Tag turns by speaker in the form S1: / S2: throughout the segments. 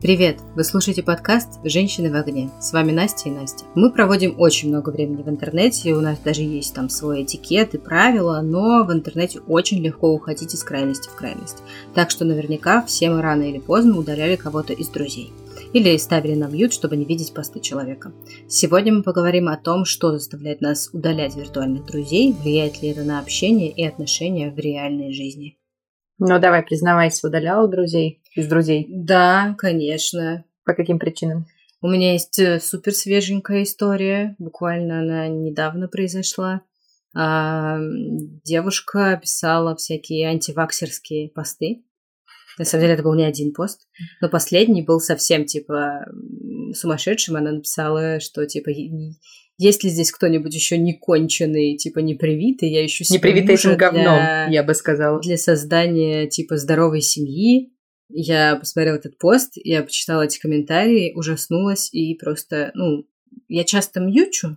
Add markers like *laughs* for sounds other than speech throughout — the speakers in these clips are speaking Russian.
S1: Привет! Вы слушаете подкаст «Женщины в огне». С вами Настя и Настя. Мы проводим очень много времени в интернете, у нас даже есть там свой этикет и правила, но в интернете очень легко уходить из крайности в крайность. Так что наверняка все мы рано или поздно удаляли кого-то из друзей. Или ставили на мьют, чтобы не видеть посты человека. Сегодня мы поговорим о том, что заставляет нас удалять виртуальных друзей, влияет ли это на общение и отношения в реальной жизни.
S2: Ну, давай, признавайся, удаляла друзей из друзей?
S1: Да, конечно.
S2: По каким причинам?
S1: У меня есть э, супер свеженькая история, буквально она недавно произошла. А, девушка писала всякие антиваксерские посты. На самом деле это был не один пост, но последний был совсем типа сумасшедшим. Она написала, что типа есть ли здесь кто-нибудь еще не конченый, типа не привитый, я ищу
S2: Не привитый этим говном, для, я бы сказала.
S1: Для создания типа здоровой семьи. Я посмотрела этот пост, я почитала эти комментарии, ужаснулась и просто, ну, я часто мьючу,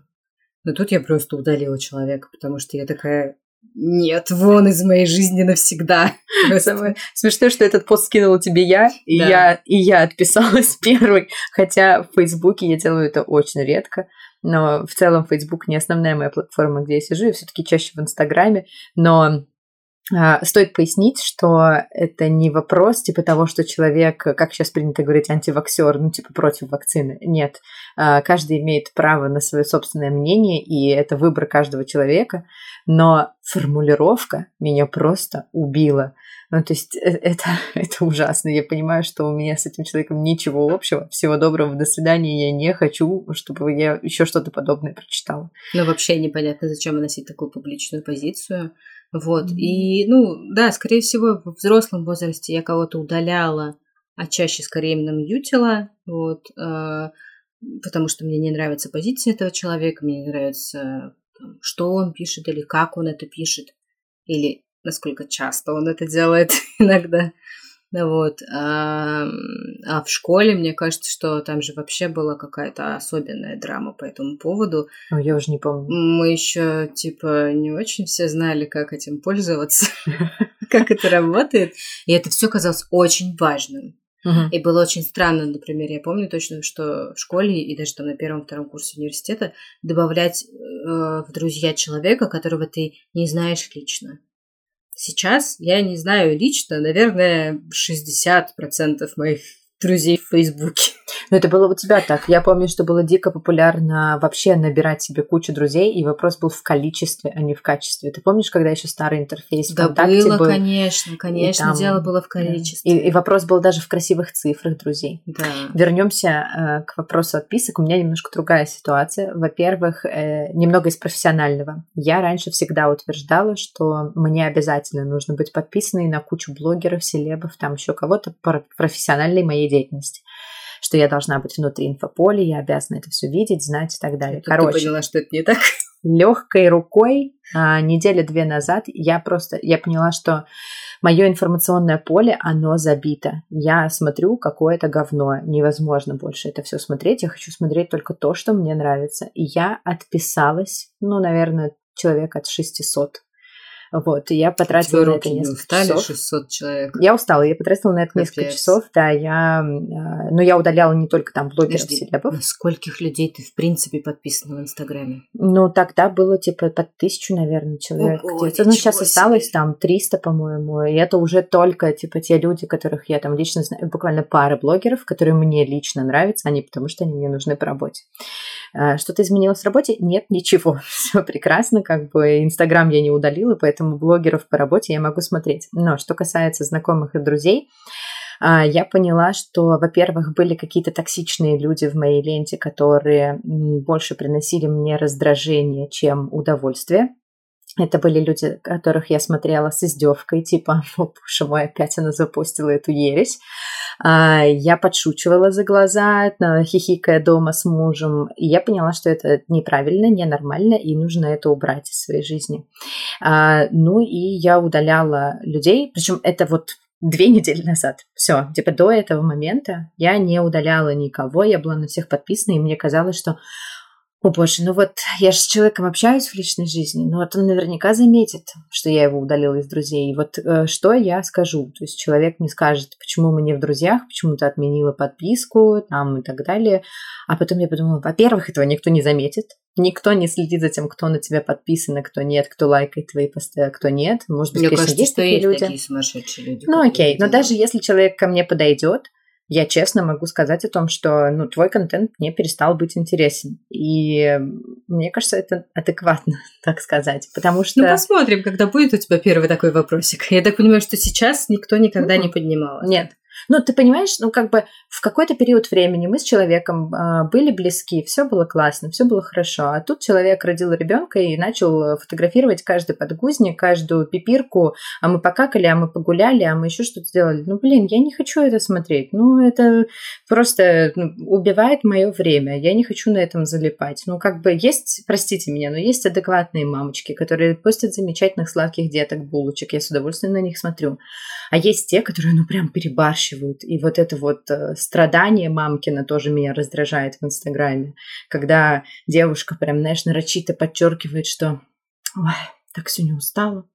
S1: но тут я просто удалила человека, потому что я такая, нет, вон из моей жизни навсегда. *laughs*
S2: Самое смешное, что этот пост скинула тебе я, и, да. я, и я отписалась *laughs* первой, хотя в Фейсбуке я делаю это очень редко но в целом Facebook не основная моя платформа, где я сижу, я все-таки чаще в Инстаграме, но Стоит пояснить, что это не вопрос типа того, что человек, как сейчас принято говорить, антиваксер, ну типа против вакцины. Нет, а, каждый имеет право на свое собственное мнение, и это выбор каждого человека. Но формулировка меня просто убила. Ну, то есть э, это, *laughs* это ужасно. Я понимаю, что у меня с этим человеком ничего общего. Всего доброго, до свидания. Я не хочу, чтобы я еще что-то подобное прочитала.
S1: Ну, вообще непонятно, зачем носить такую публичную позицию. Вот. И, ну, да, скорее всего, в взрослом возрасте я кого-то удаляла, а чаще скорее именно мьютила. Вот. Э, потому что мне не нравится позиция этого человека, мне не нравится, что он пишет или как он это пишет. Или насколько часто он это делает *laughs* иногда. Вот. А, а в школе, мне кажется, что там же вообще была какая-то особенная драма по этому поводу.
S2: Ну, я уже не помню.
S1: Мы еще, типа, не очень все знали, как этим пользоваться, *laughs* как это работает. И это все казалось очень важным. Uh-huh. И было очень странно, например, я помню точно, что в школе и даже там на первом-втором курсе университета добавлять э, в друзья человека, которого ты не знаешь лично. Сейчас я не знаю лично, наверное, 60% моих друзей в Фейсбуке. *laughs*
S2: Но это было у тебя так. Я помню, что было дико популярно вообще набирать себе кучу друзей, и вопрос был в количестве, а не в качестве. Ты помнишь, когда еще старый интерфейс
S1: да
S2: ВКонтакте
S1: было,
S2: был?
S1: конечно, конечно, там, дело было в количестве.
S2: И, и вопрос был даже в красивых цифрах друзей.
S1: Да.
S2: Вернемся э, к вопросу отписок. У меня немножко другая ситуация. Во-первых, э, немного из профессионального. Я раньше всегда утверждала, что мне обязательно нужно быть подписанной на кучу блогеров, селебов, там еще кого-то профессиональной моей деятельности что я должна быть внутри инфополя, я обязана это все видеть, знать и так далее.
S1: Тут Короче, ты поняла, что это не так.
S2: Легкой рукой а, недели две назад я просто я поняла, что мое информационное поле, оно забито. Я смотрю какое-то говно. Невозможно больше это все смотреть. Я хочу смотреть только то, что мне нравится. И я отписалась, ну, наверное, человек от 600 вот, и я потратила на это несколько устали, часов.
S1: 600 человек.
S2: Я устала, я потратила на это Капец. несколько часов, да, я, а, но я удаляла не только там блогеров, селебов.
S1: На скольких людей ты, в принципе, подписана в Инстаграме?
S2: Ну, тогда было, типа, под тысячу, наверное, человек. Ого, ну, сейчас себе. осталось там 300, по-моему, и это уже только, типа, те люди, которых я там лично знаю, буквально пара блогеров, которые мне лично нравятся, они потому что они мне нужны по работе. А, что-то изменилось в работе? Нет, ничего. *laughs* Все прекрасно, как бы Инстаграм я не удалила, поэтому блогеров по работе я могу смотреть. Но что касается знакомых и друзей, а, я поняла, что, во-первых, были какие-то токсичные люди в моей ленте, которые больше приносили мне раздражение, чем удовольствие. Это были люди, которых я смотрела с издевкой, типа, о, боже мой, опять она запустила эту ересь. А, я подшучивала за глаза, хихикая дома с мужем, и я поняла, что это неправильно, ненормально, и нужно это убрать из своей жизни. А, ну и я удаляла людей, причем это вот две недели назад. Все, типа до этого момента я не удаляла никого, я была на всех подписана, и мне казалось, что О боже, ну вот я же с человеком общаюсь в личной жизни, но вот он наверняка заметит, что я его удалила из друзей. И вот э, что я скажу? То есть человек мне скажет, почему мы не в друзьях, почему ты отменила подписку там и так далее. А потом я подумала, во-первых, этого никто не заметит. Никто не следит за тем, кто на тебя подписан, а кто нет, кто лайкает твои посты, а кто нет. Может быть,
S1: Мне
S2: конечно,
S1: кажется,
S2: есть
S1: что
S2: такие
S1: есть
S2: люди.
S1: такие сумасшедшие люди.
S2: Ну окей, но даже если человек ко мне подойдет, я честно могу сказать о том, что ну, твой контент мне перестал быть интересен. И мне кажется, это адекватно, *laughs* так сказать. Потому что...
S1: Ну, посмотрим, когда будет у тебя первый такой вопросик. Я так понимаю, что сейчас никто никогда не
S2: Мгм.
S1: поднимал.
S2: Нет. Ну, ты понимаешь, ну, как бы в какой-то период времени мы с человеком а, были близки, все было классно, все было хорошо. А тут человек родил ребенка и начал э, фотографировать каждый подгузник, каждую пипирку. А мы покакали, а мы погуляли, а мы еще что-то сделали. Ну, блин, я не хочу это смотреть. Ну, это просто ну, убивает мое время. Я не хочу на этом залипать. Ну, как бы есть, простите меня, но есть адекватные мамочки, которые постят замечательных сладких деток, булочек. Я с удовольствием на них смотрю. А есть те, которые, ну, прям перебарщивают. И вот это вот э, страдание мамкина тоже меня раздражает в Инстаграме. Когда девушка прям, знаешь, нарочито подчеркивает, что «Ой, так сегодня устала.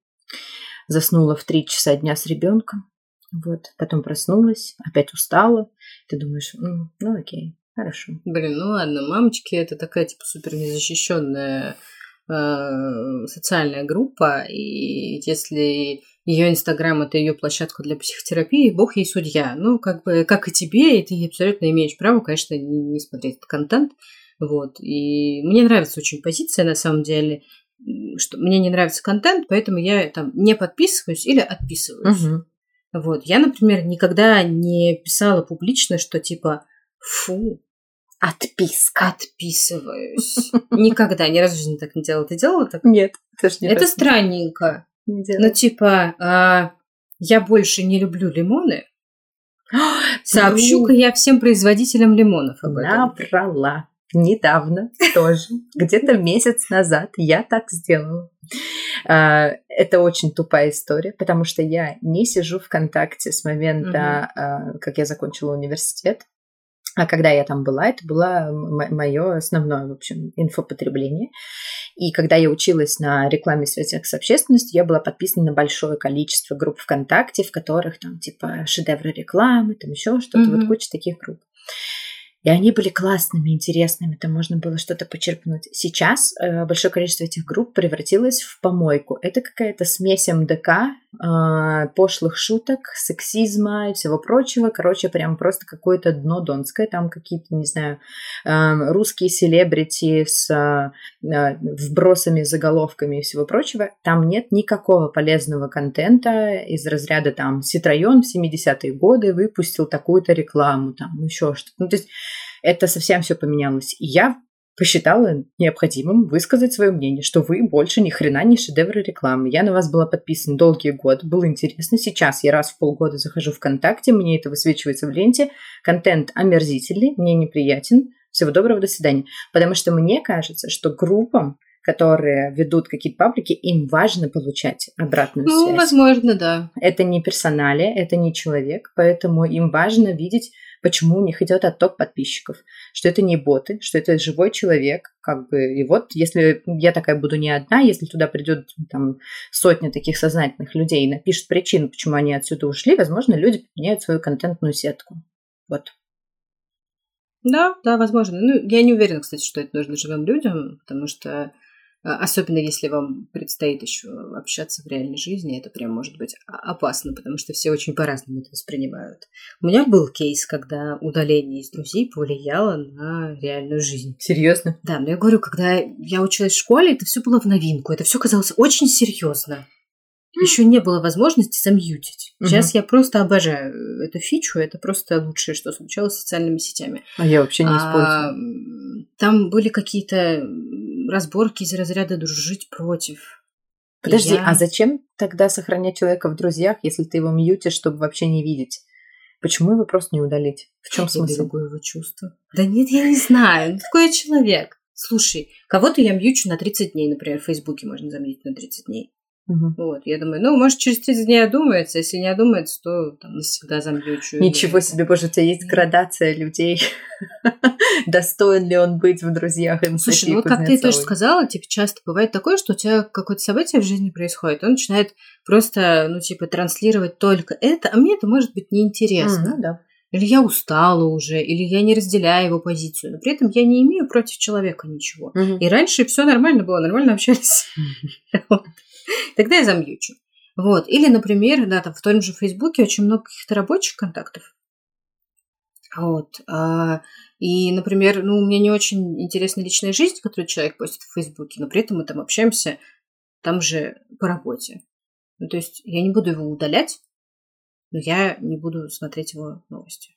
S2: Заснула в три часа дня с ребенком. Вот, потом проснулась, опять устала. Ты думаешь, «М, ну окей, хорошо.
S1: Блин, ну ладно, мамочки это такая типа супер незащищенная э, социальная группа, и если ее инстаграм это ее площадка для психотерапии, бог ей судья. Ну, как бы, как и тебе, и ты абсолютно имеешь право, конечно, не смотреть этот контент. Вот. И мне нравится очень позиция, на самом деле, что мне не нравится контент, поэтому я там не подписываюсь или отписываюсь.
S2: Мгм.
S1: Вот. Я, например, никогда не писала публично, что типа фу,
S2: Отписка.
S1: отписываюсь. *laughs* Никогда, ни разу в жизни так не делала. Ты делала так?
S2: Нет, это не
S1: Это
S2: так.
S1: странненько.
S2: Не
S1: Ну,
S2: делай.
S1: типа, а, я больше не люблю лимоны. *gasps* Сообщу-ка я всем производителям лимонов об этом.
S2: Набрала. Недавно тоже, *laughs* где-то месяц назад я так сделала. А, Это очень тупая история, потому что я не сижу ВКонтакте с момента, а, как я закончила университет. А когда я там была, это было мое основное, в общем, инфопотребление. И когда я училась на рекламе в связях с общественностью, я была подписана на большое количество групп ВКонтакте, в которых там типа шедевры рекламы, там еще что-то,
S1: Мгм.
S2: вот куча таких групп. И они были классными, интересными, там можно было что-то почерпнуть. Сейчас э, большое количество этих групп превратилось в помойку. Это какая-то смесь МДК, э, пошлых шуток, сексизма и всего прочего. Короче, прям просто какое-то дно донское. Там какие-то, не знаю, э, русские селебрити с э, вбросами, заголовками и всего прочего. Там нет никакого полезного контента из разряда там Ситроен в 70-е годы выпустил такую-то рекламу, там еще что-то. Ну, то есть это совсем все поменялось. И я посчитала необходимым высказать свое мнение, что вы больше ни хрена не шедевры рекламы. Я на вас была подписана долгие годы, было интересно. Сейчас я раз в полгода захожу ВКонтакте, мне это высвечивается в ленте. Контент омерзительный, мне неприятен. Всего доброго, до свидания. Потому что мне кажется, что группам, которые ведут какие-то паблики, им важно получать обратную
S1: Ну,
S2: связь.
S1: возможно, да.
S2: Это не персоналия, это не человек, поэтому им важно видеть, почему у них идет отток подписчиков, что это не боты, что это живой человек, как бы. И вот, если я такая буду не одна, если туда придет там сотня таких сознательных людей и напишет причину, почему они отсюда ушли, возможно, люди поменяют свою контентную сетку. Вот.
S1: Да, да, возможно. Ну, я не уверена, кстати, что это нужно живым людям, потому что а, особенно если вам предстоит еще общаться в реальной жизни, это прям может быть опасно, потому что все очень по-разному это воспринимают. У меня был кейс, когда удаление из друзей повлияло на реальную жизнь.
S2: Серьезно?
S1: Да, но я говорю, когда я училась в школе, это все было в новинку, это все казалось очень серьезно. Еще не было возможности замьютить. Сейчас я просто обожаю эту фичу, это просто лучшее, что случалось с социальными сетями.
S2: А я вообще не
S1: А,
S2: использую.
S1: Там были какие-то разборки из разряда дружить против.
S2: Подожди,
S1: я-
S2: а зачем тогда сохранять человека в друзьях, если ты его мьютишь, чтобы вообще не видеть? Почему его просто не удалить? В чем
S1: Я
S2: смысл?
S1: берегу его чувства. Да нет, я не знаю. Ну, такой человек. Слушай, кого-то я мьючу на 30 дней, например, в Фейсбуке можно заметить на 30 дней. Угу. Вот, я думаю, ну, может, через 30 дней одумается, если не одумается, то там навсегда замьючу.
S2: Ничего себе, боже, у тебя есть градация людей. *laughs* Достоин ли он быть в друзьях
S1: Слушай, ну вот как ты тоже сказала, типа, часто бывает такое, что у тебя какое-то событие в жизни происходит, он начинает просто, ну, типа, транслировать только это, а мне это может быть неинтересно.
S2: Ну, да.
S1: Или я устала уже, или я не разделяю его позицию, но при этом я не имею против человека ничего.
S2: Mm-hmm.
S1: И раньше все нормально было, нормально общались. *laughs* *laughs* Тогда я замьючу. Вот. Или, например, да, там в том же Фейсбуке очень много каких-то рабочих контактов. Вот. А, и, например, ну, у меня не очень интересна личная жизнь, которую человек постит в Фейсбуке, но при этом мы там общаемся там же по работе. Ну, то есть я не буду его удалять, но я не буду смотреть его новости.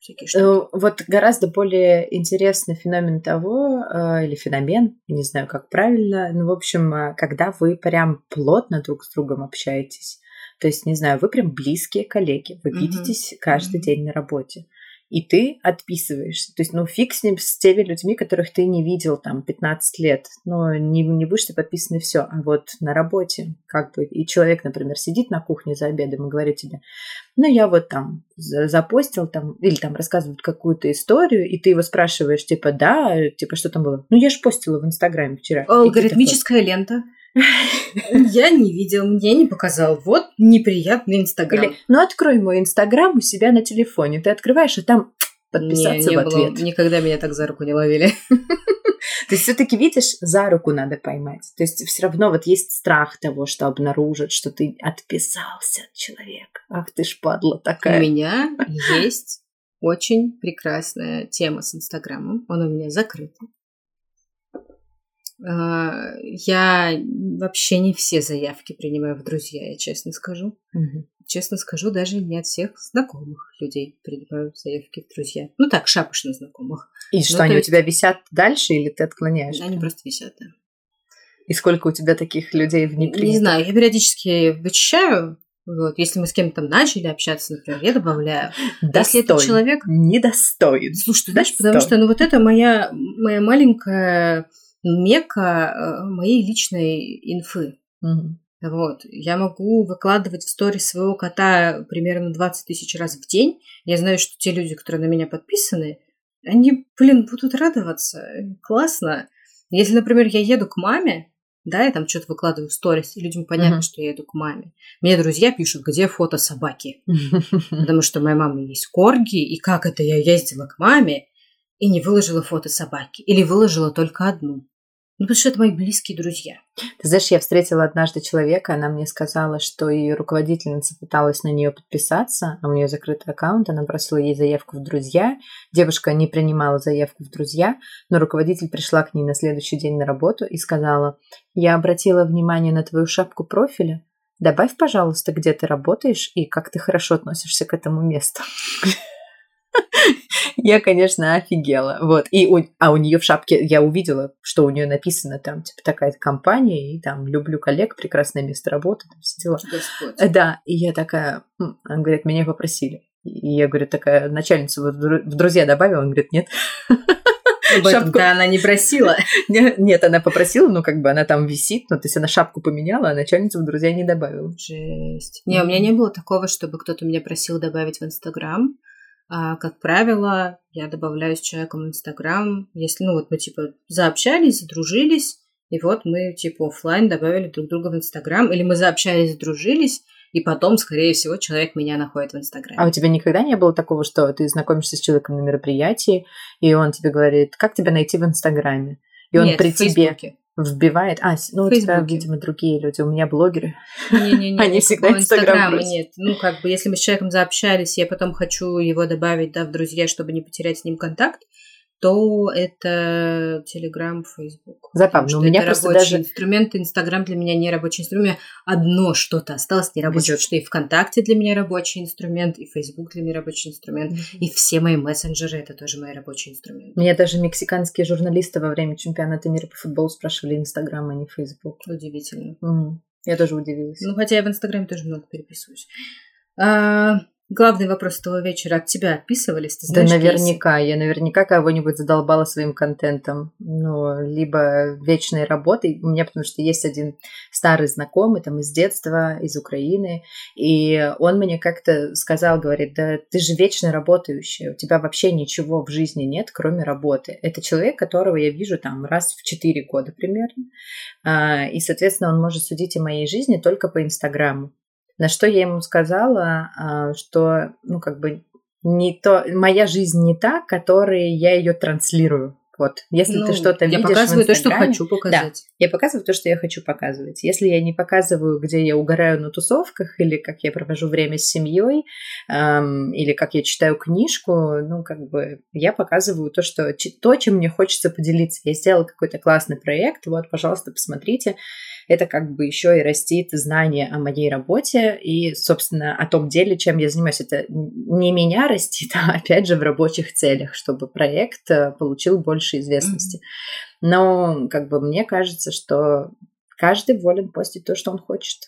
S2: Всякие штуки. Э, вот гораздо более интересный феномен того, э, или феномен, не знаю, как правильно, ну, в общем, э, когда вы прям плотно друг с другом общаетесь. То есть, не знаю, вы прям близкие коллеги, вы mm-hmm. видитесь каждый mm-hmm. день на работе и ты отписываешься. То есть, ну, фиг с ним, с теми людьми, которых ты не видел там 15 лет. Ну, не, не будешь ты подписан и все. А вот на работе, как бы, и человек, например, сидит на кухне за обедом и говорит тебе, ну, я вот там запостил там, или там рассказывают какую-то историю, и ты его спрашиваешь, типа, да, типа, что там было? Ну, я же постила в Инстаграме вчера.
S1: Алгоритмическая лента. Я не видел, мне не показал. Вот неприятный Инстаграм. Или,
S2: ну, открой мой Инстаграм у себя на телефоне. Ты открываешь, и там *tsk* подписаться не, не в ответ.
S1: Было, никогда меня так за руку не ловили. *laughs*
S2: То есть все-таки видишь, за руку надо поймать. То есть все равно вот есть страх того, что обнаружат, что ты отписался от человека. Ах ты ж падла такая.
S1: У меня *laughs* есть очень прекрасная тема с Инстаграмом. Он у меня закрыт. А, я вообще не все заявки принимаю в друзья, я честно скажу.
S2: Угу.
S1: Честно скажу, даже не от всех знакомых людей принимаю заявки в друзья. Ну так, шапошно знакомых.
S2: И ну, что, они есть... у тебя висят дальше или ты отклоняешь?
S1: Они просто висят, да.
S2: И сколько у тебя таких людей в
S1: Не Не знаю, я периодически вычищаю, вот, если мы с кем-то там начали общаться, например, я добавляю.
S2: Достоин. Если этот человек... Недостоин.
S1: Слушай, ты знаешь, потому что, ну, вот это моя, моя маленькая мека э, моей личной инфы.
S2: Угу.
S1: Вот. Я могу выкладывать в сторис своего кота примерно 20 тысяч раз в день. Я знаю, что те люди, которые на меня подписаны, они, блин, будут радоваться. Классно. Если, например, я еду к маме, да, я там что-то выкладываю в сторис, и людям понятно, uh-huh. что я еду к маме. Мне друзья пишут, где фото собаки. *laughs* Потому что у моей мамы есть корги, и как это я ездила к маме и не выложила фото собаки. Или выложила только одну. Ну, потому что это мои близкие друзья.
S2: Ты знаешь, я встретила однажды человека, она мне сказала, что ее руководительница пыталась на нее подписаться, а у нее закрытый аккаунт, она бросила ей заявку в друзья. Девушка не принимала заявку в друзья, но руководитель пришла к ней на следующий день на работу и сказала, я обратила внимание на твою шапку профиля, добавь, пожалуйста, где ты работаешь и как ты хорошо относишься к этому месту. Я, конечно, офигела. Вот. И у, а у нее в шапке я увидела, что у нее написано там, типа, такая компания, и там люблю коллег, прекрасное место работы, там все дела. Господь. Да, и я такая, она говорит, меня попросили. И я, говорю, такая, начальницу в друзья добавила, он говорит, нет.
S1: Об этом она не просила. *laughs*
S2: Нет, она попросила, но как бы она там висит, ну, то есть она шапку поменяла, а начальницу в друзья не добавила.
S1: Жесть. Не, у меня не было такого, чтобы кто-то меня просил добавить в Инстаграм. А, как правило, я добавляю с человеком в Инстаграм, если, ну, вот мы, типа, заобщались, задружились, и вот мы, типа, офлайн добавили друг друга в Инстаграм, или мы заобщались, задружились, и потом, скорее всего, человек меня находит в Инстаграме.
S2: А у тебя никогда не было такого, что ты знакомишься с человеком на мероприятии, и он тебе говорит, как тебя найти в Инстаграме? И он
S1: Нет,
S2: при
S1: в тебе
S2: вбивает. А, ну, у тебя, видимо, другие люди. У меня блогеры.
S1: Не-не-не. *laughs*
S2: Они всегда Инстаграм
S1: нет. Ну, как бы, если мы с человеком заобщались, я потом хочу его добавить, да, в друзья, чтобы не потерять с ним контакт, то это Telegram, Facebook.
S2: Забавно. У меня просто даже...
S1: инструмент, Инстаграм для меня не рабочий инструмент. Одно что-то осталось не рабочее, что и ВКонтакте для меня рабочий инструмент, и Facebook для меня рабочий инструмент, mm-hmm. и все мои мессенджеры это тоже мои рабочие инструменты.
S2: Меня даже мексиканские журналисты во время чемпионата мира по футболу спрашивали Инстаграм, а не Facebook.
S1: Удивительно.
S2: Mm-hmm. Я тоже удивилась.
S1: Ну, хотя я в Инстаграме тоже много переписываюсь. А, главный вопрос этого вечера от тебя отписывались? Ты
S2: знаешь, да наверняка. Кейсы? Я наверняка кого-нибудь задолбала своим контентом. Ну, либо вечной работой. У меня потому что есть один старый знакомый там из детства, из Украины. И он мне как-то сказал, говорит, да ты же вечно работающая. У тебя вообще ничего в жизни нет, кроме работы. Это человек, которого я вижу там раз в 4 года примерно. А, и, соответственно, он может судить о моей жизни только по Инстаграму. На что я ему сказала, а, что, ну, как бы, не то, моя жизнь не та, которой я ее транслирую. Вот, если ну, ты что-то видишь
S1: Я показываю то, что хочу показать.
S2: Да, я показываю то, что я хочу показывать. Если я не показываю, где я угораю на тусовках, или как я провожу время с семьей, эм, или как я читаю книжку, ну, как бы, я показываю то, что, то, чем мне хочется поделиться. Я сделала какой-то классный проект, вот, пожалуйста, посмотрите это как бы еще и растит знание о моей работе и, собственно, о том деле, чем я занимаюсь. Это не меня растит, *laughs* а опять же в рабочих целях, чтобы проект э, получил больше известности. Но как бы мне кажется, что каждый волен постить то, что он хочет.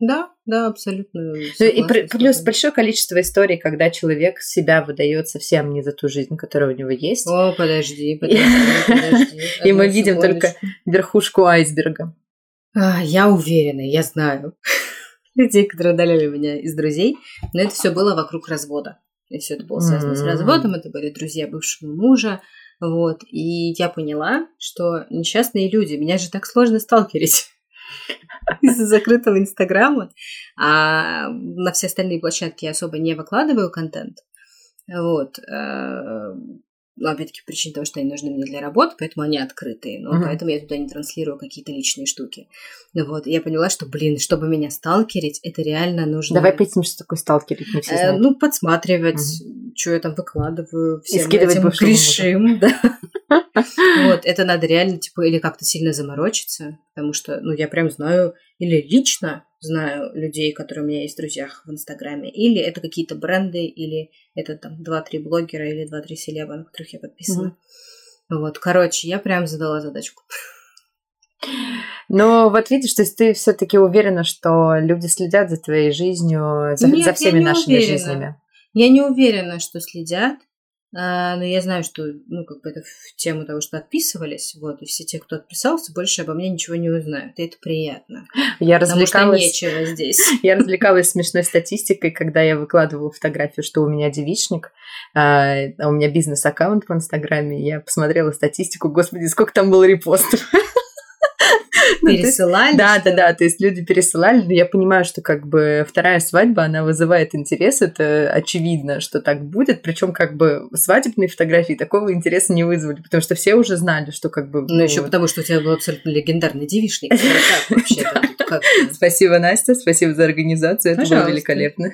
S1: Да, да, абсолютно.
S2: Ну, и плюс большое количество историй, когда человек себя выдает совсем не за ту жизнь, которая у него есть.
S1: О, подожди, подожди, подожди. *laughs*
S2: И мы видим только верхушку айсберга.
S1: А, я уверена, я знаю *laughs* людей, которые удаляли меня из друзей, но это все было вокруг развода. И все это было связано с разводом, это были друзья бывшего мужа, вот. И я поняла, что несчастные люди, меня же так сложно сталкерить из-за закрытого Инстаграма, а на все остальные площадки я особо не выкладываю контент. Вот. Э, ну, опять-таки, причина того, что они нужны мне для работы, поэтому они открытые. Но uh-huh. поэтому я туда не транслирую какие-то личные штуки. Ну вот, я поняла, что, блин, чтобы меня сталкерить, это реально нужно...
S2: Давай поясним, что такое сталкерить, не все э, знают.
S1: ну, подсматривать, uh-huh. что я там выкладываю, всем И скидывать этим грешим, *laughs* да. *laughs* Вот, это надо реально, типа, или как-то сильно заморочиться, потому что, ну, я прям знаю, или лично знаю людей, которые у меня есть в друзьях в Инстаграме, или это какие-то бренды, или это там 2-3 блогера или 2-3 селеба, на которых я подписана. Mm-hmm. Вот, короче, я прям задала задачку.
S2: Но вот видишь, то есть ты все-таки уверена, что люди следят за твоей жизнью, за, Нет, за всеми нашими уверена. жизнями?
S1: Я не уверена, что следят. А, но я знаю, что, ну, как бы это в тему того, что отписывались, вот, и все те, кто отписался, больше обо мне ничего не узнают, и это приятно. *laughs*
S2: Я развлекалась...
S1: нечего здесь. *laughs*
S2: Я развлекалась смешной статистикой, когда я выкладывала фотографию, что у меня девичник, а, а у меня бизнес-аккаунт в Инстаграме, я посмотрела статистику, господи, сколько там было репостов. *laughs* *laughs*
S1: Ну, пересылали?
S2: Да, да, да, то есть люди пересылали, но я понимаю, что как бы вторая свадьба, она вызывает интерес, это очевидно, что так будет, причем как бы свадебные фотографии такого интереса не вызвали, потому что все уже знали, что как бы...
S1: Ну, еще потому, что у тебя был абсолютно легендарный девишник. *laughs* *laughs*
S2: Спасибо, Настя, спасибо за организацию, это было великолепно.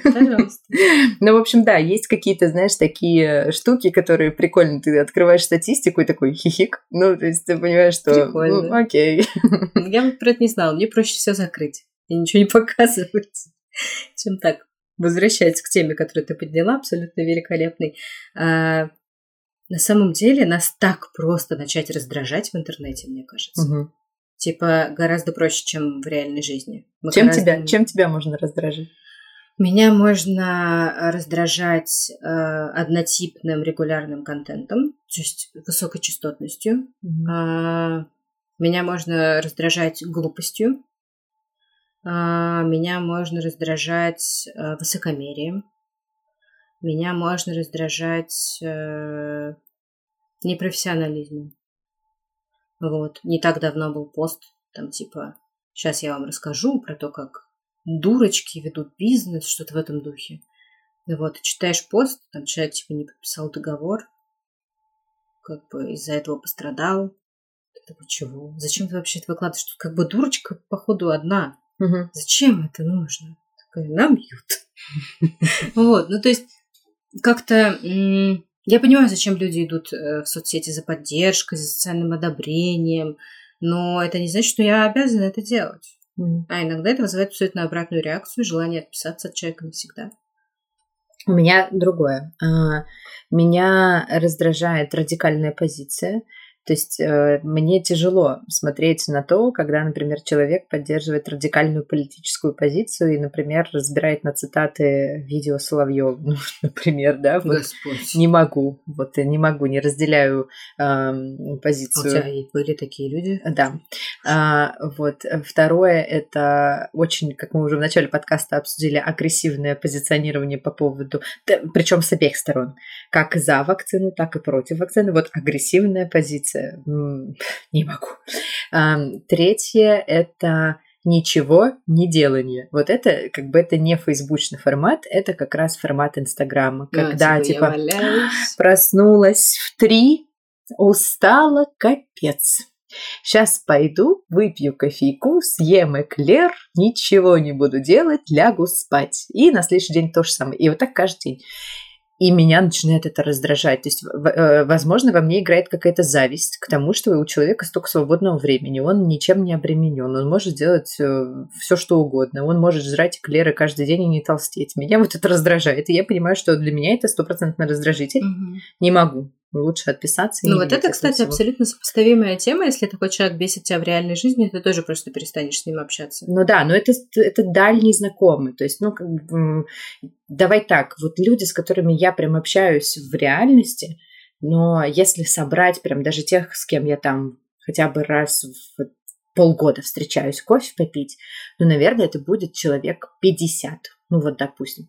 S2: Ну, в общем, да, есть какие-то, знаешь, такие штуки, которые прикольно, ты открываешь статистику и такой хихик, ну, то есть ты понимаешь, что... Ну, окей.
S1: Я вот про это не знала. Мне проще все закрыть и ничего не *laughs* показывать, чем так. Возвращаясь к теме, которую ты подняла, абсолютно великолепной. А, на самом деле нас так просто начать раздражать в интернете, мне кажется. Угу. Типа гораздо проще, чем в реальной жизни.
S2: Мы чем, гораздо... тебя, чем тебя можно раздражить?
S1: Меня можно раздражать э, однотипным регулярным контентом, то есть высокой частотностью. Mm-hmm. Меня можно раздражать глупостью. А, меня можно раздражать э, высокомерием. Меня можно раздражать э, непрофессионализмом. Вот. Не так давно был пост, там типа, сейчас я вам расскажу про то, как дурочки ведут бизнес, что-то в этом духе. Вот, читаешь пост, там человек типа не подписал договор, как бы из-за этого пострадал, такой, чего? Зачем ты вообще это выкладываешь? Тут как бы дурочка, походу, одна. Угу. Зачем это нужно? Такая, нам бьют. *laughs* Вот, ну то есть как-то... Я понимаю, зачем люди идут э, в соцсети за поддержкой, за социальным одобрением, но это не значит, что я обязана это делать. А иногда это вызывает абсолютно обратную реакцию, желание отписаться от человека навсегда.
S2: У меня другое. А, меня раздражает радикальная позиция То есть э, мне тяжело смотреть на то, когда, например, человек поддерживает радикальную политическую позицию и, например, разбирает на цитаты видео Соловьева, *laughs* ну, например, да, вот
S1: Господь.
S2: не могу, вот не могу, не разделяю э, позицию.
S1: У тебя и были такие люди?
S2: Да. А, вот. Второе, это очень, как мы уже в начале подкаста обсудили, агрессивное позиционирование по поводу, да, причем с обеих сторон, как за вакцину, так и против вакцины. Вот агрессивная позиция. Не могу. Третье, это ничего не делание. Вот это как бы это не фейсбучный формат, это как раз формат Инстаграма, ну, когда типа, типа *gasps* проснулась в три, устала капец Сейчас пойду, выпью кофейку, съем эклер, ничего не буду делать, лягу спать. И на следующий день то же самое. И вот так каждый день. И меня начинает это раздражать. То есть, э, возможно, во мне играет какая-то зависть к тому, что у человека столько свободного времени, он ничем не обременен, он может делать э, все, что угодно, он может жрать эклеры каждый день и не толстеть. Меня вот это раздражает, и я понимаю, что для меня это стопроцентно раздражитель. Угу. Не могу лучше отписаться.
S1: Ну вот это, кстати, всего. абсолютно сопоставимая тема. Если такой человек бесит тебя в реальной жизни, ты тоже просто перестанешь с ним общаться.
S2: Ну да, но это, это дальний знакомый. То есть, ну, как бы, давай так, вот люди, с которыми я прям общаюсь в реальности, но если собрать прям даже тех, с кем я там хотя бы раз в полгода встречаюсь кофе попить, ну, наверное, это будет человек 50. Ну вот, допустим.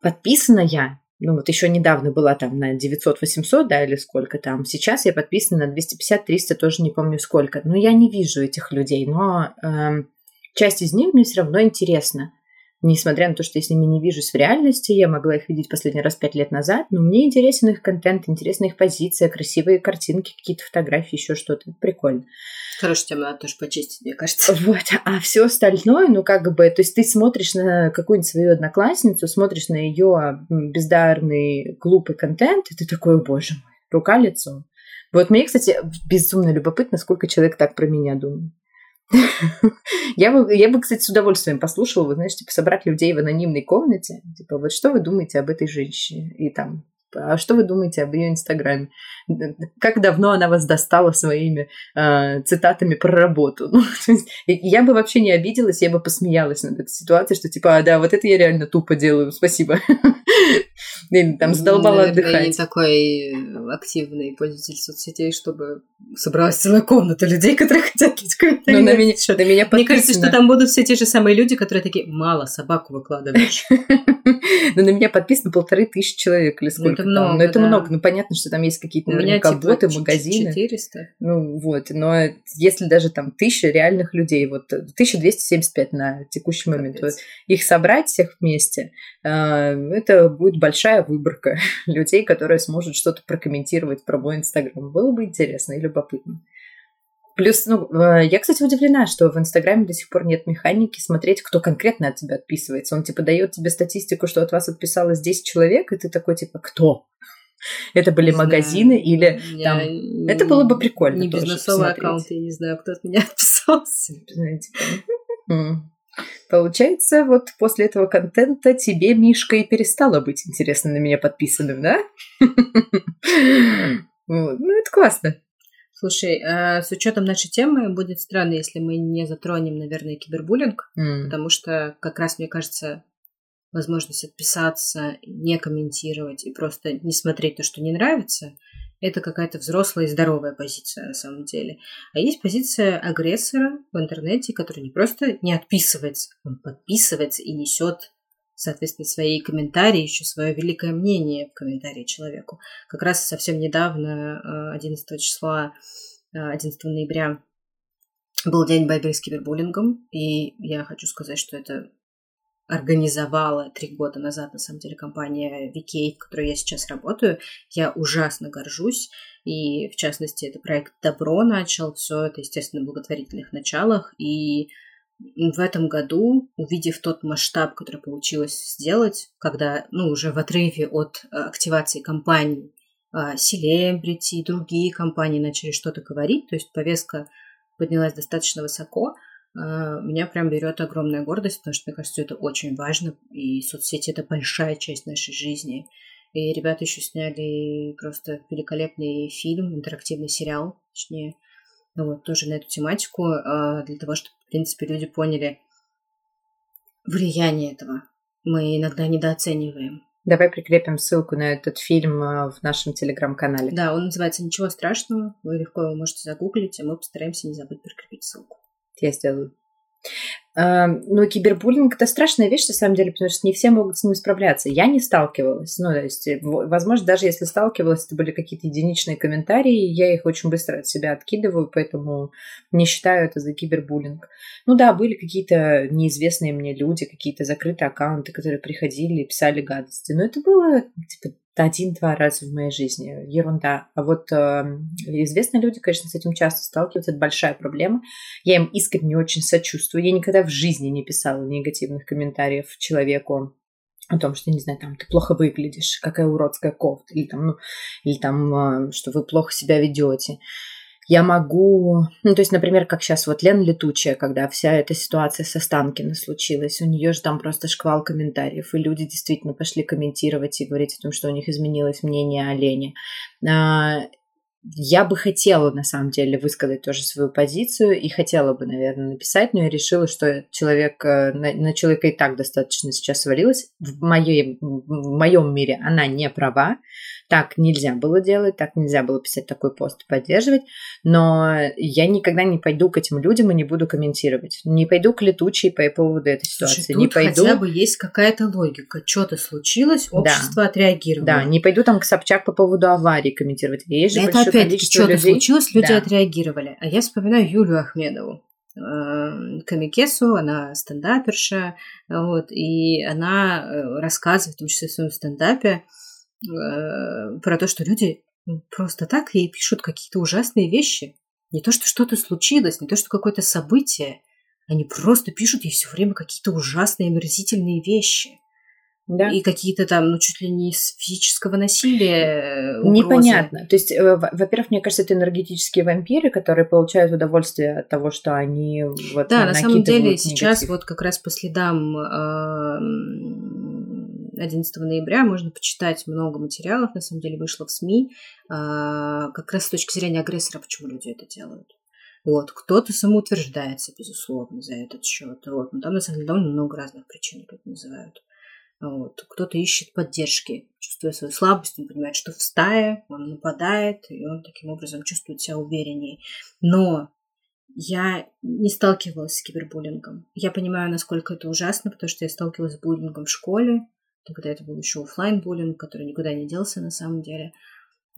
S2: Подписана я ну вот еще недавно была там на 900-800, да, или сколько там. Сейчас я подписана на 250-300, тоже не помню сколько. Но я не вижу этих людей, но э, часть из них мне все равно интересна. Несмотря на то, что я с ними не вижусь в реальности, я могла их видеть последний раз пять лет назад, но мне интересен их контент, интересна их позиция, красивые картинки, какие-то фотографии, еще что-то. Прикольно.
S1: Хорошая тема, надо тоже почистить, мне кажется.
S2: Вот, а все остальное, ну как бы, то есть ты смотришь на какую-нибудь свою одноклассницу, смотришь на ее бездарный, глупый контент, и ты такой, боже мой, рука-лицо. Вот мне, кстати, безумно любопытно, сколько человек так про меня думает. *laughs* Я бы, я бы, кстати, с удовольствием послушала, вы знаешь, типа, собрать людей в анонимной комнате, типа, вот что вы думаете об этой женщине? И там, а что вы думаете об ее инстаграме? Как давно она вас достала своими э, цитатами про работу? *laughs* Ну, есть, я бы вообще не обиделась, я бы посмеялась над этой ситуацией, что типа, а, да, вот это я реально тупо делаю, спасибо. *laughs* Или там задолбала отдыхать. Я
S1: не такой активный пользователь соцсетей, чтобы собралась целая комната людей, которые хотят
S2: ну, на меня, что, на меня
S1: Мне кажется, что там будут все те же самые люди, которые такие, мало, собаку выкладываешь. *laughs*
S2: Ну, на меня подписано полторы тысячи человек или сколько это много, Но это много. Ну, понятно, что там есть какие-то наверняка типа боты, магазины.
S1: 400.
S2: Ну, вот. Но если даже там тысяча реальных людей, вот 1275 на текущий момент, вот, их собрать всех вместе, а, это будет большая выборка *laughs* людей, которые сможет что-то прокомментировать про мой Инстаграм. Было бы интересно и любопытно. Плюс, ну, э, я, кстати, удивлена, что в Инстаграме до сих пор нет механики смотреть, кто конкретно от тебя отписывается. Он, типа, дает тебе статистику, что от вас отписалось 10 человек, и ты такой, типа, кто? *laughs* Это были не магазины знаю. или я там... Не, это было бы прикольно
S1: Не бизнесовый аккаунт, я не знаю, кто от меня *laughs* отписался. Знаете,
S2: Получается, вот после этого контента тебе, Мишка, и перестало быть интересно на меня подписанным, да? *laughs* Ну, это классно.
S1: Слушай, а с учетом нашей темы будет странно, если мы не затронем, наверное, кибербуллинг, mm. потому что как раз, мне кажется, возможность отписаться, не комментировать и просто не смотреть то, что не нравится, это какая-то взрослая и здоровая позиция на самом деле. А есть позиция агрессора в интернете, который не просто не отписывается, он подписывается и несет соответственно, свои комментарии, еще свое великое мнение в комментарии человеку. Как раз совсем недавно, 11 э, числа, 11 э, ноября, был день борьбы с кибербуллингом, и я хочу сказать, что это организовала три года назад, на самом деле, компания VK, в которой я сейчас работаю. Я ужасно горжусь. И, в частности, это проект «Добро» начал. Все это, естественно, в благотворительных началах. И в этом году, увидев тот масштаб, который получилось сделать, когда, ну, уже в отрыве от э, активации компаний, селебрити и другие компании начали что-то говорить, то есть повестка поднялась достаточно высоко, а, меня прям берет огромная гордость, потому что, мне кажется, это очень важно, и соцсети – это большая часть нашей жизни. И ребята еще сняли просто великолепный фильм, интерактивный сериал, точнее, вот, тоже на эту тематику, а, для того, чтобы, в принципе, люди поняли влияние этого. Мы иногда недооцениваем.
S2: Давай прикрепим ссылку на этот фильм а, в нашем телеграм-канале.
S1: Да, он называется «Ничего страшного». Вы легко его можете загуглить, а мы постараемся не забыть прикрепить ссылку.
S2: Я сделаю. Ну, кибербуллинг это страшная вещь, на самом деле, потому что не все могут с ним справляться. Я не сталкивалась. Ну, то есть, возможно, даже если сталкивалась, это были какие-то единичные комментарии, я их очень быстро от себя откидываю, поэтому не считаю это за кибербуллинг. Ну да, были какие-то неизвестные мне люди, какие-то закрытые аккаунты, которые приходили и писали гадости. Но это было, типа, один-два раза в моей жизни. Ерунда. А вот э, известные люди, конечно, с этим часто сталкиваются. Это большая проблема. Я им искренне очень сочувствую. Я никогда в жизни не писала негативных комментариев человеку о том, что, не знаю, там, ты плохо выглядишь, какая уродская кофта, или там, ну, или там, э, что вы плохо себя ведете я могу... Ну, то есть, например, как сейчас вот Лена Летучая, когда вся эта ситуация со Станкиной случилась, у нее же там просто шквал комментариев, и люди действительно пошли комментировать и говорить о том, что у них изменилось мнение о Лене. Я бы хотела, на самом деле, высказать тоже свою позицию и хотела бы, наверное, написать, но я решила, что человек, э, на, на человека и так достаточно сейчас свалилось. В, моей, в моем мире она не права. Так нельзя было делать, так нельзя было писать такой пост и поддерживать, но я никогда не пойду к этим людям и не буду комментировать. Не пойду к летучей по поводу этой ситуации.
S1: Слушай,
S2: не пойду...
S1: хотя бы есть какая-то логика. Что-то случилось, общество да. отреагировало.
S2: Да, не пойду там к Собчак по поводу аварии комментировать. Есть же
S1: Это опять что-то случилось, люди да. отреагировали. А я вспоминаю Юлю Ахмедову. Э, Камикесу, она стендаперша, вот, и она э, рассказывает, в том числе в своем стендапе, Э, про то, что люди просто так ей пишут какие-то ужасные вещи. Не то, что что-то случилось, не то, что какое-то событие. Они просто пишут ей все время какие-то ужасные, омерзительные вещи. Да. И какие-то там, ну, чуть ли не с физического насилия
S2: угрозы. Непонятно. То есть, э, во-первых, мне кажется, это энергетические вампиры, которые получают удовольствие от того, что они вот
S1: Да, на самом деле негатив. сейчас вот как раз по следам э, 11 ноября можно почитать много материалов, на самом деле вышло в СМИ, а, как раз с точки зрения агрессора, почему люди это делают. Вот, кто-то самоутверждается, безусловно, за этот счет. Вот, но там, на самом деле, довольно много разных причин, это называют. Вот. Кто-то ищет поддержки, чувствуя свою слабость, он понимает, что в стае он нападает, и он таким образом чувствует себя увереннее. Но я не сталкивалась с кибербуллингом. Я понимаю, насколько это ужасно, потому что я сталкивалась с буллингом в школе, когда это был еще офлайн буллинг, который никуда не делся на самом деле.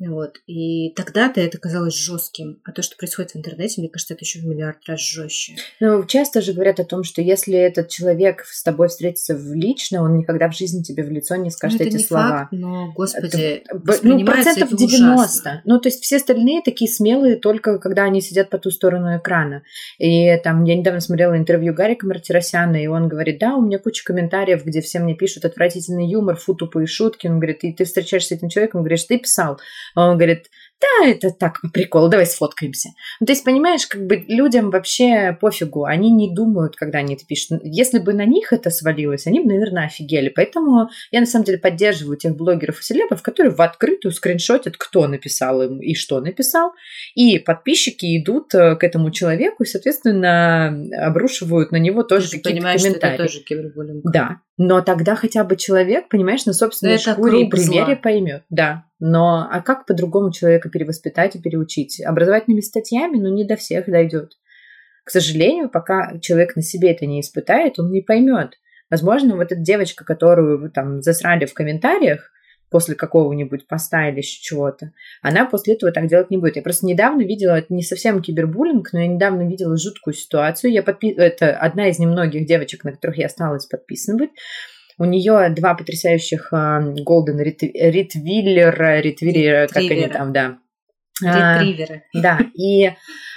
S1: Вот. И тогда-то это казалось жестким. А то, что происходит в интернете, мне кажется, это еще в миллиард раз жестче.
S2: Ну, часто же говорят о том, что если этот человек с тобой встретится в лично, он никогда в жизни тебе в лицо не скажет ну, эти
S1: не
S2: слова.
S1: Факт, но, господи,
S2: это, ну, процентов 90. Ужасно. Ну, то есть все остальные такие смелые только когда они сидят по ту сторону экрана. И там, я недавно смотрела интервью Гарика Мартиросяна, и он говорит, да, у меня куча комментариев, где все мне пишут отвратительный юмор, фу, тупые шутки. Он говорит, и ты встречаешься с этим человеком, говоришь, ты писал. А он говорит, да, это так, по приколу, давай сфоткаемся. Ну, то есть, понимаешь, как бы людям вообще пофигу, они не думают, когда они это пишут. Если бы на них это свалилось, они бы, наверное, офигели. Поэтому я, на самом деле, поддерживаю тех блогеров и селебов, которые в открытую скриншотят, кто написал им и что написал. И подписчики идут э, к этому человеку и, соответственно, обрушивают на него тоже какие-то комментарии. Что это
S1: тоже кибербуллинг.
S2: Да, но тогда хотя бы человек, понимаешь, на собственной это шкуре и примере поймет. Да, но а как по-другому человека перевоспитать и переучить? Образовательными статьями, ну, не до всех дойдет. К сожалению, пока человек на себе это не испытает, он не поймет. Возможно, вот эта девочка, которую вы там засрали в комментариях после какого-нибудь поста или еще чего-то, она после этого так делать не будет. Я просто недавно видела, это не совсем кибербуллинг, но я недавно видела жуткую ситуацию. Я подпи... Это одна из немногих девочек, на которых я осталась подписана быть. У нее два потрясающих Golden Ретвиллера, Ретвиллера, как они там, да.
S1: Ретриверы.
S2: А, да, и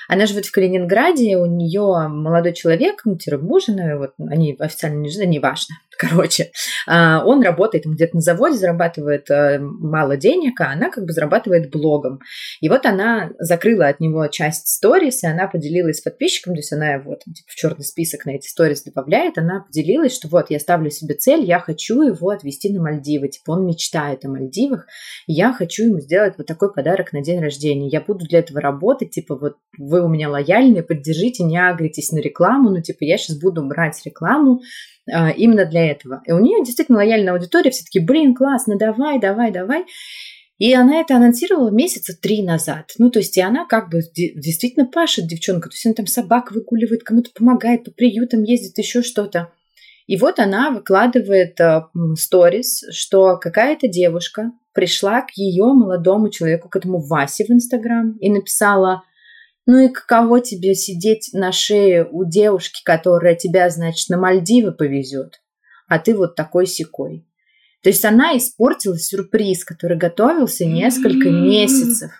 S2: она живет в Калининграде, у нее молодой человек, ну, тире муж, вот они официально не жены, неважно, короче, а, он работает где-то на заводе, зарабатывает э, мало денег, а она как бы зарабатывает блогом. И вот она закрыла от него часть сторис, и она поделилась с подписчиком, то есть она его там, типа, в черный список на эти сторис добавляет, она поделилась, что вот я ставлю себе цель, я хочу его отвезти на Мальдивы, типа он мечтает о Мальдивах, я хочу ему сделать вот такой подарок на день рождения, я буду для этого работать, типа вот вы у меня лояльные, поддержите, не агритесь на рекламу, ну типа я сейчас буду брать рекламу, именно для этого. И у нее действительно лояльная аудитория, все таки блин, классно, давай, давай, давай. И она это анонсировала месяца три назад. Ну, то есть, и она как бы действительно пашет, девчонка. То есть, она там собак выгуливает, кому-то помогает, по приютам ездит, еще что-то. И вот она выкладывает сторис, что какая-то девушка пришла к ее молодому человеку, к этому Васе в Инстаграм, и написала, ну и каково тебе сидеть на шее у девушки, которая тебя, значит, на Мальдивы повезет, а ты вот такой секой. То есть она испортила сюрприз, который готовился несколько месяцев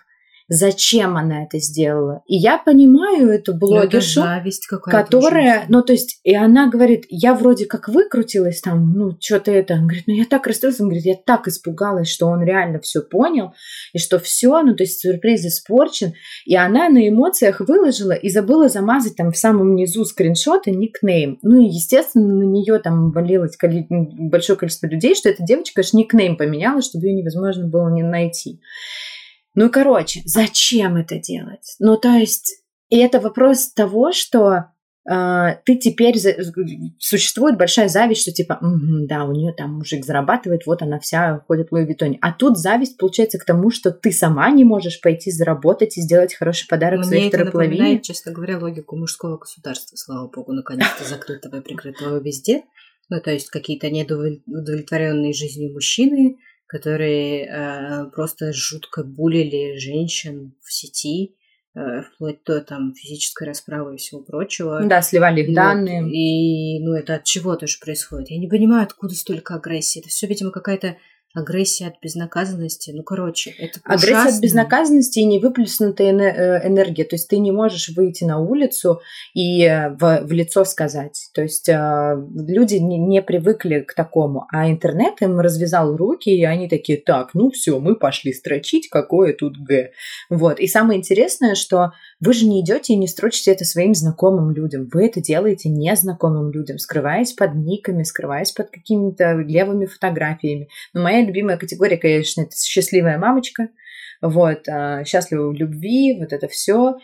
S2: зачем она это сделала. И я понимаю эту ну, блогершу, которая, ну, то есть, и она говорит, я вроде как выкрутилась там, ну, что-то это, он говорит, ну, я так расстроилась, он говорит, я так испугалась, что он реально все понял, и что все, ну, то есть, сюрприз испорчен, и она на эмоциях выложила и забыла замазать там в самом низу скриншот и никнейм. Ну, и, естественно, на нее там болелось большое количество людей, что эта девочка аж никнейм поменяла, чтобы ее невозможно было не найти. Ну, короче, зачем это делать? Ну, то есть, и это вопрос того, что Uh, ты теперь существует большая зависть, что типа, угу, да, у нее там мужик зарабатывает, вот она вся ходит в Луи Виттоне. А тут зависть получается к тому, что ты сама не можешь пойти заработать и сделать хороший подарок Мне своей второй половине. Мне
S1: честно говоря, логику мужского государства, слава богу, наконец-то *laughs* закрытого и прикрытого везде. Ну, то есть какие-то недовлетворенные жизнью мужчины, которые э, просто жутко булили женщин в сети, э, вплоть до там физической расправы и всего прочего.
S2: Да, сливали их данные.
S1: И, ну, это от чего тоже происходит. Я не понимаю, откуда столько агрессии. Это все, видимо, какая-то агрессия от безнаказанности. Ну, короче, это
S2: Агрессия ужасно. от безнаказанности и невыплеснутая э, энергия. То есть ты не можешь выйти на улицу и э, в, в лицо сказать. То есть э, люди не, не привыкли к такому. А интернет им развязал руки, и они такие, так, ну все, мы пошли строчить, какое тут Г. Вот. И самое интересное, что вы же не идете и не строчите это своим знакомым людям. Вы это делаете незнакомым людям, скрываясь под никами, скрываясь под какими-то левыми фотографиями. Но моя любимая категория, конечно, это счастливая мамочка. Вот, а, счастлива в любви, вот это все.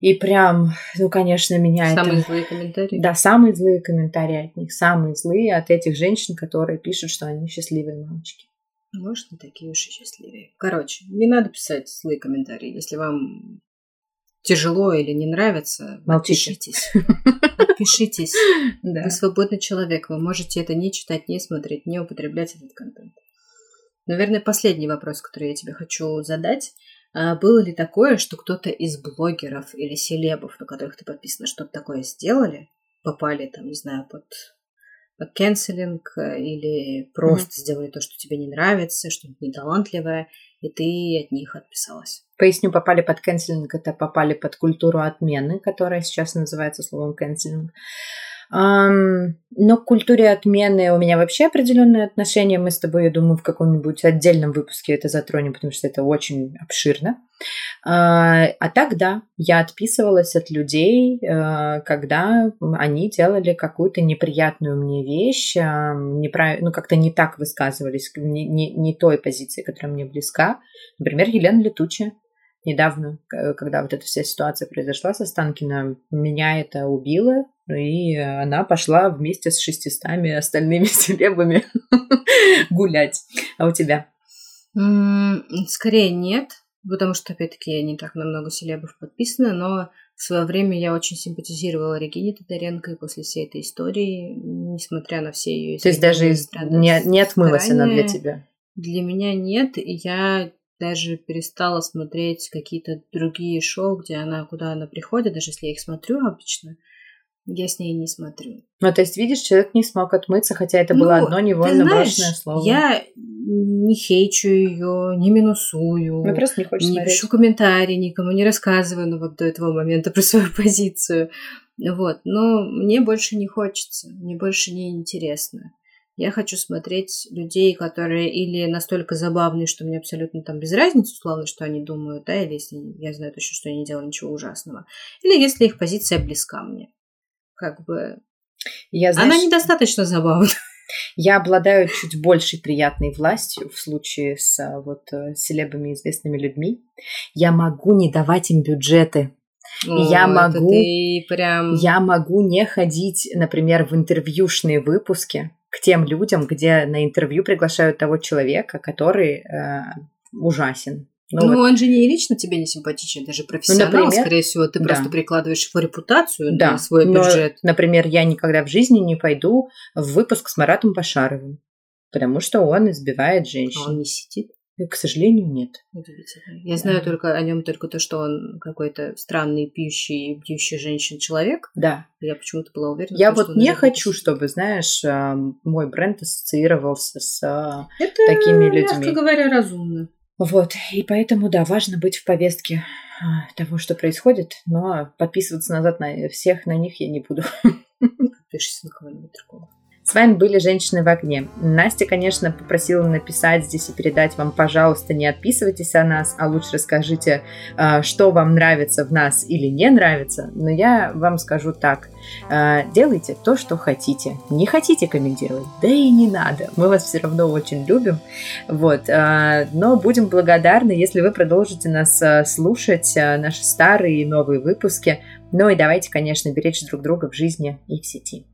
S2: И прям, ну, конечно, меня
S1: самые
S2: это...
S1: злые комментарии.
S2: Да, самые злые комментарии от них, самые злые от этих женщин, которые пишут, что они счастливые мамочки.
S1: Может, не такие уж и счастливые. Короче, не надо писать злые комментарии. Если вам тяжело или не нравится,
S2: Молчите.
S1: отпишитесь. Отпишитесь. *laughs* Вы свободный человек. Вы можете это не читать, не смотреть, не употреблять этот контент. Наверное, последний вопрос, который я тебе хочу задать. А было ли такое, что кто-то из блогеров или селебов, на которых ты подписана, что-то такое сделали, попали там, не знаю, под, кэнселинг э, или просто mm-hmm. сделали то, что тебе не нравится, что-нибудь неталантливое, и ты от них отписалась?
S2: Поясню, попали под кэнселинг, это попали под культуру отмены, которая сейчас называется словом кэнселинг. Но к культуре отмены у меня вообще определенное отношение. Мы с тобой, я думаю, в каком-нибудь отдельном выпуске это затронем, потому что это очень обширно. Uh, а так, да, я отписывалась от людей, uh, когда они делали какую-то неприятную мне вещь, uh, неправ... ну, как-то не так высказывались, не, не, не той позиции, которая мне близка. Например, Елена Летучая недавно, когда вот эта вся ситуация произошла со Станкино, меня это убило, и она пошла вместе с шестистами остальными *laughs* селебами *laughs* гулять. А у тебя?
S1: Скорее нет, потому что, опять-таки, я не так на много селебов подписана, но в свое время я очень симпатизировала Регине Тодоренко, и после всей этой истории, несмотря на все ее...
S2: То есть даже не, не отмылась она для тебя?
S1: Для меня нет, и я даже перестала смотреть какие-то другие шоу, где она, куда она приходит, даже если я их смотрю обычно, я с ней не смотрю.
S2: Ну, то есть, видишь, человек не смог отмыться, хотя это ну, было одно невольно брошенное слово.
S1: Я не хейчу ее, не минусую.
S2: Ну, просто не хочешь
S1: Не
S2: смотреть.
S1: пишу комментарии, никому не рассказываю, ну, вот до этого момента *laughs* про свою позицию. Вот, но мне больше не хочется, мне больше не интересно. Я хочу смотреть людей, которые или настолько забавные, что мне абсолютно там без разницы, условно, что они думают, да, или если я знаю точно, что они не делали ничего ужасного. Или если их позиция близка мне. Как бы... Я, знаешь, Она недостаточно забавна. *laughs*
S2: Я обладаю чуть большей приятной властью в случае с а, вот э, селебами известными людьми. Я могу не давать им бюджеты. О, я могу, прям... я могу не ходить, например, в интервьюшные выпуски, к тем людям, где на интервью приглашают того человека, который э, ужасен.
S1: Ну, ну вот. он же не лично тебе не симпатичен, даже профессионал, ну, например, скорее всего, ты да. просто прикладываешь его репутацию да. на свой бюджет.
S2: Но, например, я никогда в жизни не пойду в выпуск с Маратом Башаровым, потому что он избивает женщин.
S1: А он не сидит?
S2: К сожалению, нет.
S1: Удивительно. Я знаю да. только о нем только то, что он какой-то странный, пьющий, бьющий женщин человек.
S2: Да.
S1: Я почему-то была уверена.
S2: Я вот не хочу, чтобы, знаешь, а, мой бренд ассоциировался с а, Это, такими людьми.
S1: мягко говоря, разумно.
S2: Вот, и поэтому, да, важно быть в повестке а, того, что происходит, но подписываться назад на всех на них я не буду.
S1: Подпишись на кого-нибудь другого.
S2: С вами были «Женщины в огне». Настя, конечно, попросила написать здесь и передать вам, пожалуйста, не отписывайтесь о нас, а лучше расскажите, а, что вам нравится в нас или не нравится. Но я вам скажу так. А, делайте то, что хотите. Не хотите комментировать? Да и не надо. Мы вас все равно очень любим. Вот. А, но будем благодарны, если вы продолжите нас слушать, наши старые и новые выпуски. Ну и давайте, конечно, беречь друг друга в жизни и в сети.